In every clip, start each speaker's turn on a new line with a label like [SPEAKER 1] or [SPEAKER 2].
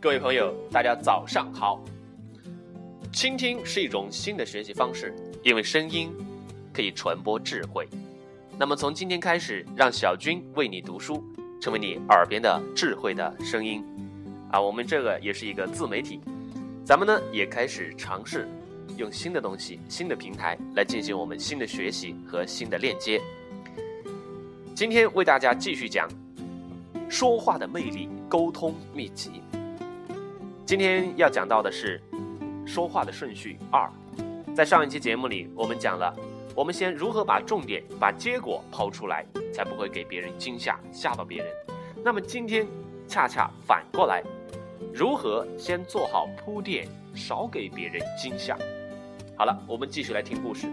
[SPEAKER 1] 各位朋友，大家早上好。倾听是一种新的学习方式，因为声音可以传播智慧。那么从今天开始，让小军为你读书，成为你耳边的智慧的声音。啊，我们这个也是一个自媒体，咱们呢也开始尝试用新的东西、新的平台来进行我们新的学习和新的链接。今天为大家继续讲说话的魅力、沟通秘籍。今天要讲到的是说话的顺序二。在上一期节目里，我们讲了，我们先如何把重点、把结果抛出来，才不会给别人惊吓，吓到别人。那么今天恰恰反过来，如何先做好铺垫，少给别人惊吓？好了，我们继续来听故事。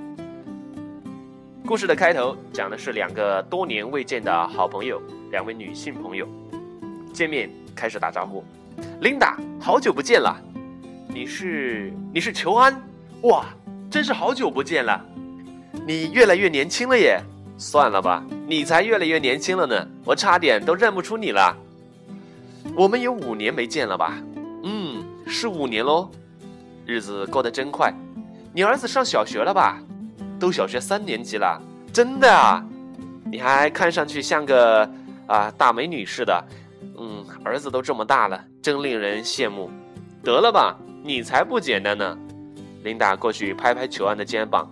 [SPEAKER 1] 故事的开头讲的是两个多年未见的好朋友，两位女性朋友见面开始打招呼。琳达，好久不见了，你是你是裘安，哇，真是好久不见了，你越来越年轻了耶，算了吧，你才越来越年轻了呢，我差点都认不出你了。我们有五年没见了吧？嗯，是五年喽，日子过得真快。你儿子上小学了吧？都小学三年级了，真的啊？你还看上去像个啊大美女似的。嗯，儿子都这么大了，真令人羡慕。得了吧，你才不简单呢！琳达过去拍拍裘安的肩膀，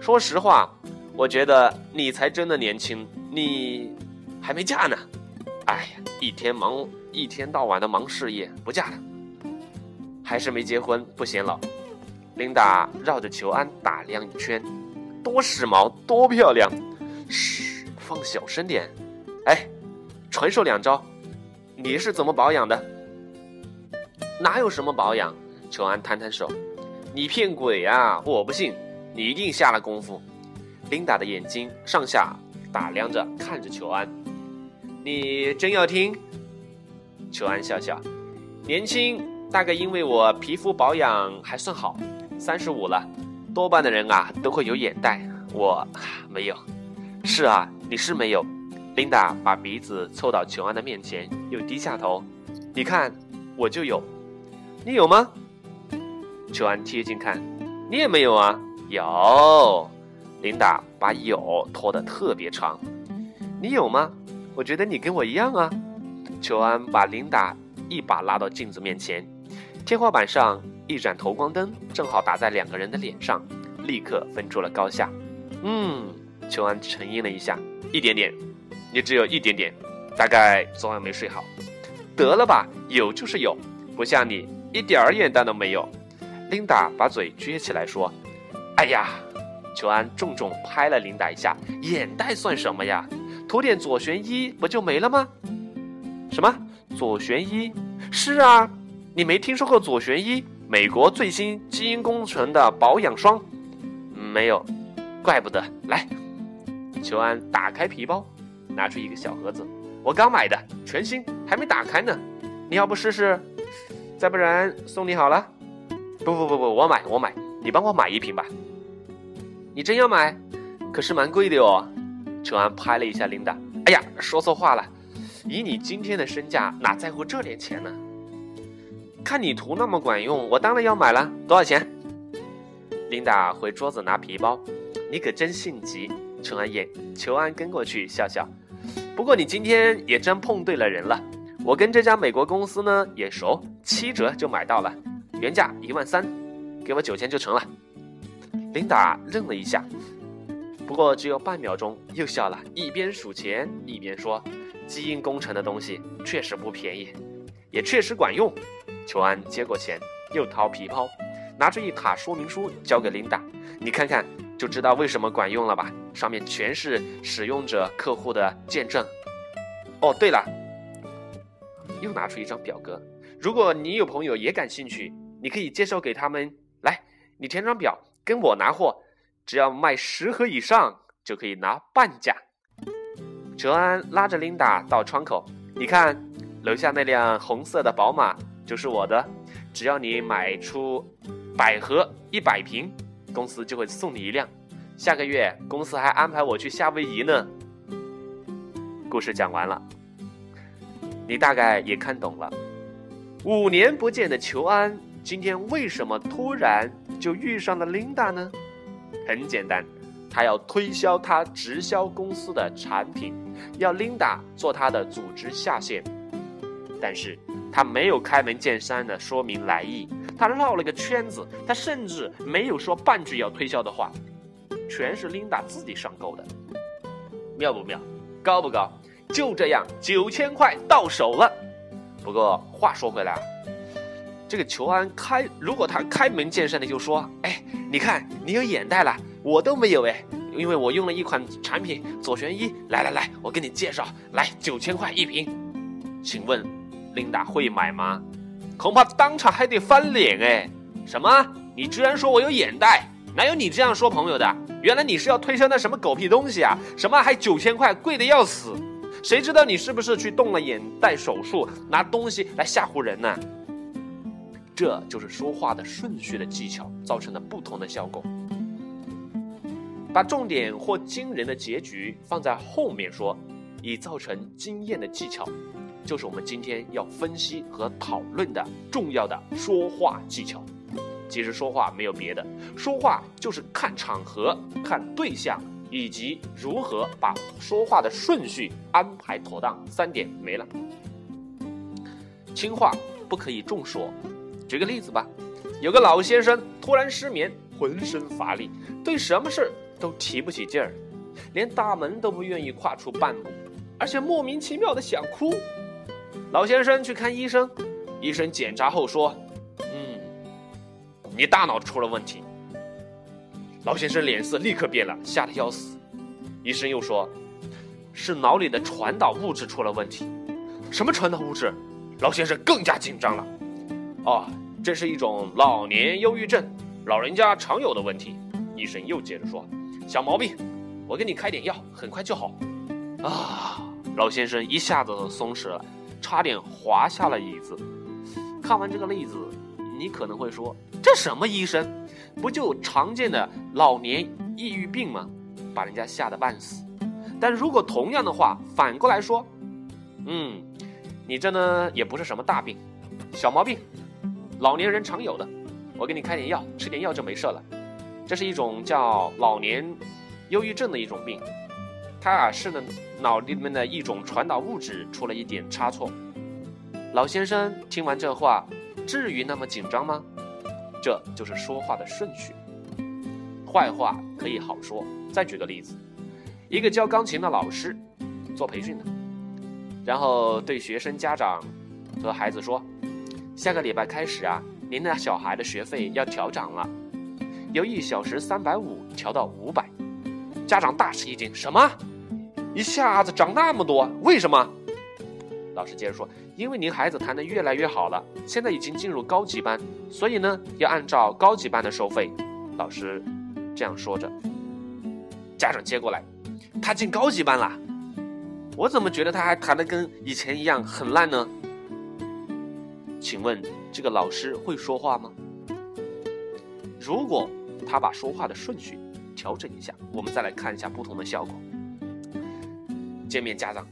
[SPEAKER 1] 说实话，我觉得你才真的年轻，你还没嫁呢。哎呀，一天忙一天到晚的忙事业，不嫁了，还是没结婚，不显老。琳达绕着裘安打量一圈，多时髦，多漂亮！嘘，放小声点。哎，传授两招。你是怎么保养的？哪有什么保养？裘安摊摊手：“你骗鬼啊！我不信，你一定下了功夫。”琳达的眼睛上下打量着，看着裘安：“你真要听？”裘安笑笑：“年轻，大概因为我皮肤保养还算好。三十五了，多半的人啊都会有眼袋，我没有。是啊，你是没有。”琳达把鼻子凑到裘安的面前，又低下头。你看，我就有，你有吗？裘安贴近看，你也没有啊？有。琳达把有拖得特别长。你有吗？我觉得你跟我一样啊。裘安把琳达一把拉到镜子面前，天花板上一盏投光灯正好打在两个人的脸上，立刻分出了高下。嗯，裘安沉吟了一下，一点点。你只有一点点，大概昨晚没睡好。得了吧，有就是有，不像你一点儿眼袋都没有。琳达把嘴撅起来说：“哎呀！”裘安重重拍了琳达一下：“眼袋算什么呀？涂点左旋一不就没了吗？”什么左旋一？是啊，你没听说过左旋一？美国最新基因工程的保养霜？没有，怪不得。来，裘安打开皮包。拿出一个小盒子，我刚买的，全新，还没打开呢。你要不试试？再不然送你好了。不不不不，我买我买，你帮我买一瓶吧。你真要买？可是蛮贵的哦。裘安拍了一下琳达，哎呀，说错话了。以你今天的身价，哪在乎这点钱呢？看你涂那么管用，我当然要买了。多少钱？琳达回桌子拿皮包。你可真性急。裘安眼，裘安跟过去笑笑。不过你今天也真碰对了人了，我跟这家美国公司呢也熟，七折就买到了，原价一万三，给我九千就成了。琳达愣了一下，不过只有半秒钟，又笑了，一边数钱一边说：“基因工程的东西确实不便宜，也确实管用。”裘安接过钱，又掏皮包，拿出一沓说明书交给琳达：“你看看。”就知道为什么管用了吧？上面全是使用者客户的见证。哦，对了，又拿出一张表格。如果你有朋友也感兴趣，你可以介绍给他们。来，你填张表，跟我拿货，只要卖十盒以上就可以拿半价。哲安拉着琳达到窗口，你看，楼下那辆红色的宝马就是我的。只要你买出百盒一百瓶。公司就会送你一辆，下个月公司还安排我去夏威夷呢。故事讲完了，你大概也看懂了。五年不见的裘安，今天为什么突然就遇上了琳达呢？很简单，他要推销他直销公司的产品，要琳达做他的组织下线。但是他没有开门见山的说明来意，他绕了个圈子，他甚至没有说半句要推销的话，全是琳达自己上钩的，妙不妙？高不高？就这样，九千块到手了。不过话说回来啊，这个裘安开，如果他开门见山的就说：“哎，你看你有眼袋了，我都没有哎，因为我用了一款产品左旋一，来来来，我给你介绍，来九千块一瓶，请问。”琳达会买吗？恐怕当场还得翻脸哎！什么？你居然说我有眼袋？哪有你这样说朋友的？原来你是要推销那什么狗屁东西啊？什么还九千块，贵的要死！谁知道你是不是去动了眼袋手术，拿东西来吓唬人呢？这就是说话的顺序的技巧造成的不同的效果。把重点或惊人的结局放在后面说，以造成惊艳的技巧。就是我们今天要分析和讨论的重要的说话技巧。其实说话没有别的，说话就是看场合、看对象，以及如何把说话的顺序安排妥当。三点没了。轻话不可以重说。举个例子吧，有个老先生突然失眠，浑身乏力，对什么事都提不起劲儿，连大门都不愿意跨出半步，而且莫名其妙的想哭。老先生去看医生，医生检查后说：“嗯，你大脑出了问题。”老先生脸色立刻变了，吓得要死。医生又说：“是脑里的传导物质出了问题。”什么传导物质？老先生更加紧张了。哦，这是一种老年忧郁症，老人家常有的问题。医生又接着说：“小毛病，我给你开点药，很快就好。”啊，老先生一下子松弛了。差点滑下了椅子。看完这个例子，你可能会说：“这什么医生？不就常见的老年抑郁病吗？把人家吓得半死。”但如果同样的话反过来说，嗯，你这呢也不是什么大病，小毛病，老年人常有的，我给你开点药，吃点药就没事了。这是一种叫老年忧郁症的一种病。它啊是呢，脑里面的一种传导物质出了一点差错。老先生听完这话，至于那么紧张吗？这就是说话的顺序。坏话可以好说。再举个例子，一个教钢琴的老师，做培训的，然后对学生家长和孩子说：“下个礼拜开始啊，您的小孩的学费要调涨了，由一小时三百五调到五百。”家长大吃一惊：“什么？”一下子涨那么多，为什么？老师接着说：“因为您孩子弹得越来越好了，现在已经进入高级班，所以呢，要按照高级班的收费。”老师这样说着，家长接过来：“他进高级班了？我怎么觉得他还弹得跟以前一样很烂呢？”请问这个老师会说话吗？如果他把说话的顺序调整一下，我们再来看一下不同的效果。见面家长，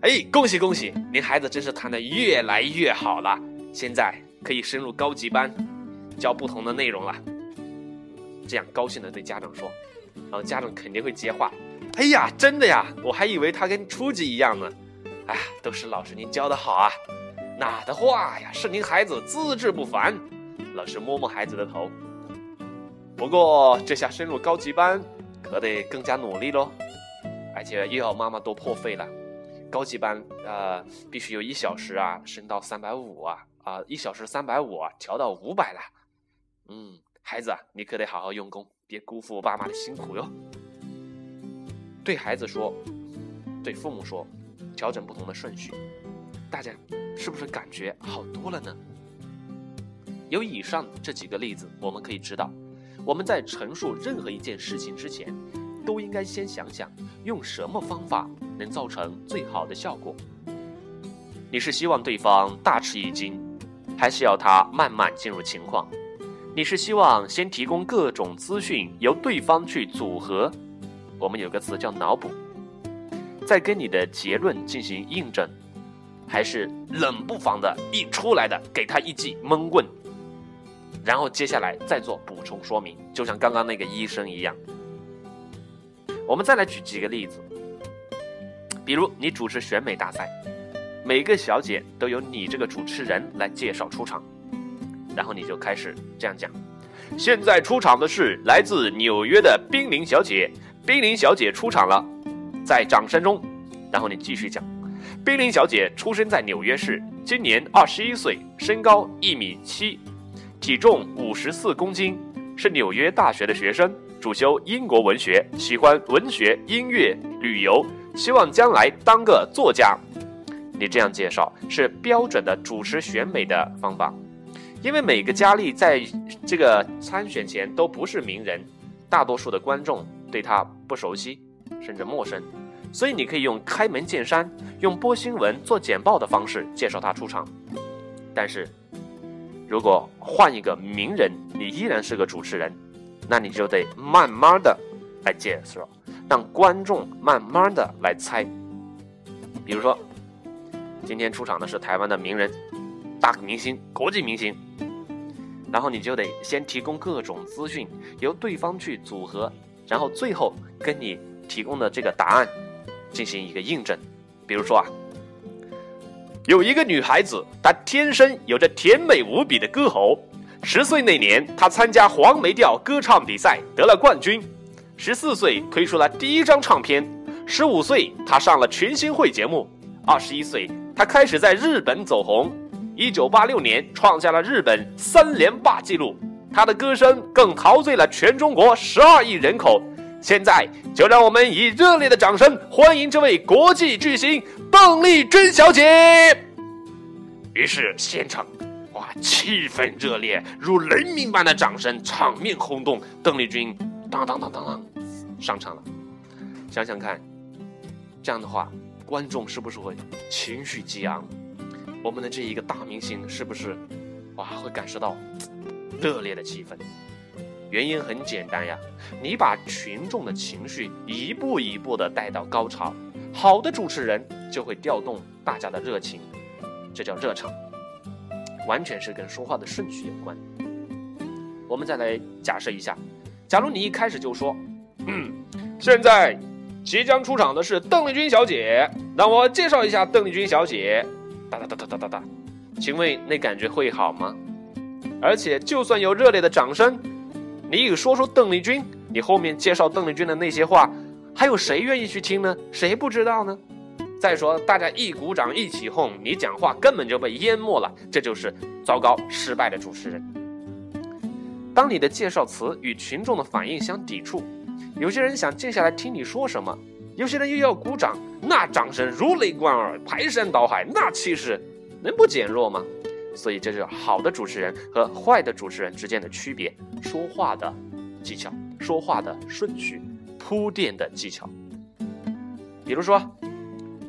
[SPEAKER 1] 哎，恭喜恭喜，您孩子真是弹得越来越好了，现在可以升入高级班，教不同的内容了。这样高兴的对家长说，然后家长肯定会接话，哎呀，真的呀，我还以为他跟初级一样呢。哎，都是老师您教的好啊，哪的话呀，是您孩子资质不凡。老师摸摸孩子的头，不过这下升入高级班，可得更加努力喽。而且又要妈妈多破费了，高级班呃必须有一小时啊升到三百五啊啊一小时三百五啊调到五百了，嗯孩子啊你可得好好用功，别辜负爸妈的辛苦哟。对孩子说，对父母说，调整不同的顺序，大家是不是感觉好多了呢？有以上这几个例子，我们可以知道，我们在陈述任何一件事情之前。都应该先想想用什么方法能造成最好的效果。你是希望对方大吃一惊，还是要他慢慢进入情况？你是希望先提供各种资讯，由对方去组合？我们有个词叫脑补，再跟你的结论进行印证，还是冷不防的一出来的给他一记闷棍，然后接下来再做补充说明，就像刚刚那个医生一样。我们再来举几个例子，比如你主持选美大赛，每个小姐都由你这个主持人来介绍出场，然后你就开始这样讲：现在出场的是来自纽约的冰凌小姐，冰凌小姐出场了，在掌声中，然后你继续讲。冰凌小姐出生在纽约市，今年二十一岁，身高一米七，体重五十四公斤，是纽约大学的学生，主修英国文学，喜欢文学、音乐、旅游，希望将来当个作家。你这样介绍是标准的主持选美的方法，因为每个佳丽在这个参选前都不是名人，大多数的观众对她不熟悉，甚至陌生。所以你可以用开门见山、用播新闻、做简报的方式介绍他出场。但是，如果换一个名人，你依然是个主持人，那你就得慢慢的来介绍，让观众慢慢的来猜。比如说，今天出场的是台湾的名人、大明星、国际明星，然后你就得先提供各种资讯，由对方去组合，然后最后跟你提供的这个答案。进行一个印证，比如说啊，有一个女孩子，她天生有着甜美无比的歌喉。十岁那年，他参加黄梅调歌唱比赛得了冠军。十四岁推出了第一张唱片。十五岁，他上了群星会节目。二十一岁，他开始在日本走红。一九八六年，创下了日本三连霸纪录。他的歌声更陶醉了全中国十二亿人口。现在就让我们以热烈的掌声欢迎这位国际巨星邓丽君小姐。于是现场，哇，气氛热烈，如雷鸣般的掌声，场面轰动。邓丽君当当当当当上场了。想想看，这样的话，观众是不是会情绪激昂？我们的这一个大明星是不是，哇，会感受到热烈的气氛？原因很简单呀，你把群众的情绪一步一步的带到高潮，好的主持人就会调动大家的热情，这叫热场，完全是跟说话的顺序有关。我们再来假设一下，假如你一开始就说，嗯，现在即将出场的是邓丽君小姐，让我介绍一下邓丽君小姐，哒哒哒哒哒哒哒，请问那感觉会好吗？而且就算有热烈的掌声。你一说出邓丽君，你后面介绍邓丽君的那些话，还有谁愿意去听呢？谁不知道呢？再说大家一鼓掌一起哄，你讲话根本就被淹没了，这就是糟糕失败的主持人。当你的介绍词与群众的反应相抵触，有些人想静下来听你说什么，有些人又要鼓掌，那掌声如雷贯耳，排山倒海，那气势能不减弱吗？所以，这就是好的主持人和坏的主持人之间的区别：说话的技巧、说话的顺序、铺垫的技巧。比如说，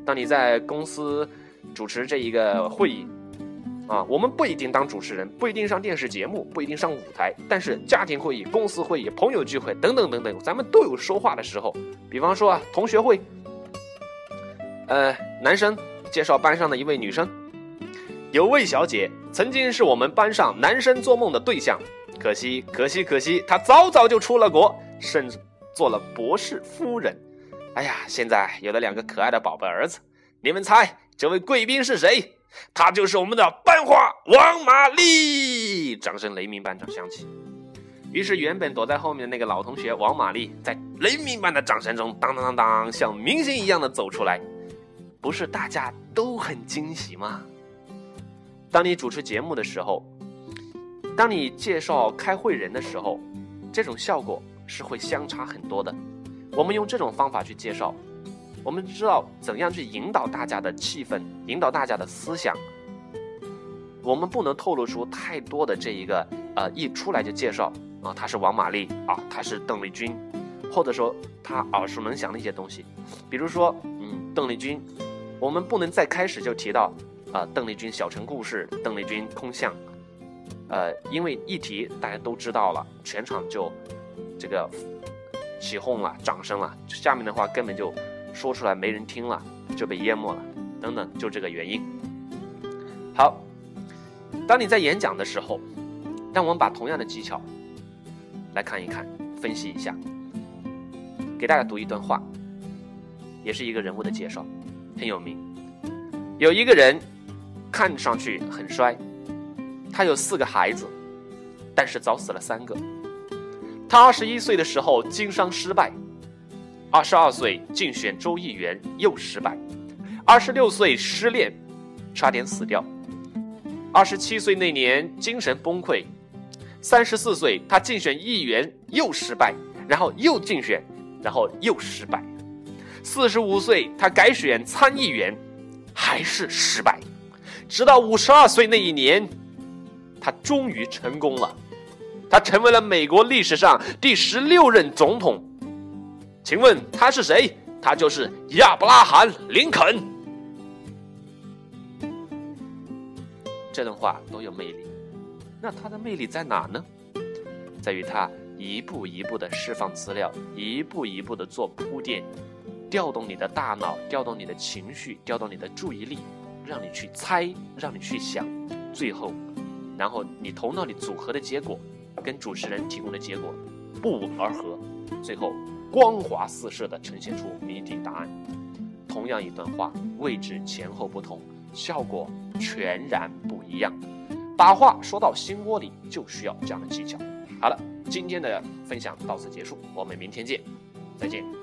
[SPEAKER 1] 当你在公司主持这一个会议，啊，我们不一定当主持人，不一定上电视节目，不一定上舞台，但是家庭会议、公司会议、朋友聚会等等等等，咱们都有说话的时候。比方说啊，同学会，呃，男生介绍班上的一位女生。有位小姐曾经是我们班上男生做梦的对象，可惜，可惜，可惜，她早早就出了国，甚至做了博士夫人。哎呀，现在有了两个可爱的宝贝儿子。你们猜这位贵宾是谁？他就是我们的班花王玛丽。掌声雷鸣般的响起。于是，原本躲在后面的那个老同学王玛丽，在雷鸣般的掌声中，当当当当，像明星一样的走出来。不是大家都很惊喜吗？当你主持节目的时候，当你介绍开会人的时候，这种效果是会相差很多的。我们用这种方法去介绍，我们知道怎样去引导大家的气氛，引导大家的思想。我们不能透露出太多的这一个呃，一出来就介绍啊，他是王玛丽啊，他是邓丽君，或者说他耳熟能详的一些东西，比如说嗯，邓丽君，我们不能在开始就提到。啊，邓丽君小城故事，邓丽君空巷，呃，因为一提大家都知道了，全场就这个起哄了，掌声了，下面的话根本就说出来没人听了，就被淹没了，等等，就这个原因。好，当你在演讲的时候，让我们把同样的技巧来看一看，分析一下。给大家读一段话，也是一个人物的介绍，很有名。有一个人看上去很衰，他有四个孩子，但是早死了三个。他二十一岁的时候经商失败，二十二岁竞选州议员又失败，二十六岁失恋，差点死掉。二十七岁那年精神崩溃，三十四岁他竞选议员又失败，然后又竞选，然后又失败。四十五岁他改选参议员，还是失败。直到五十二岁那一年，他终于成功了，他成为了美国历史上第十六任总统。请问他是谁？他就是亚伯拉罕·林肯。这段话多有魅力，那它的魅力在哪呢？在于它一步一步的释放资料，一步一步的做铺垫，调动你的大脑，调动你的情绪，调动你的注意力，让你去猜，让你去想，最后，然后你头脑里组合的结果，跟主持人提供的结果不谋而合，最后光华四射的呈现出谜底答案。同样一段话，位置前后不同。效果全然不一样，把话说到心窝里，就需要这样的技巧。好了，今天的分享到此结束，我们明天见，再见。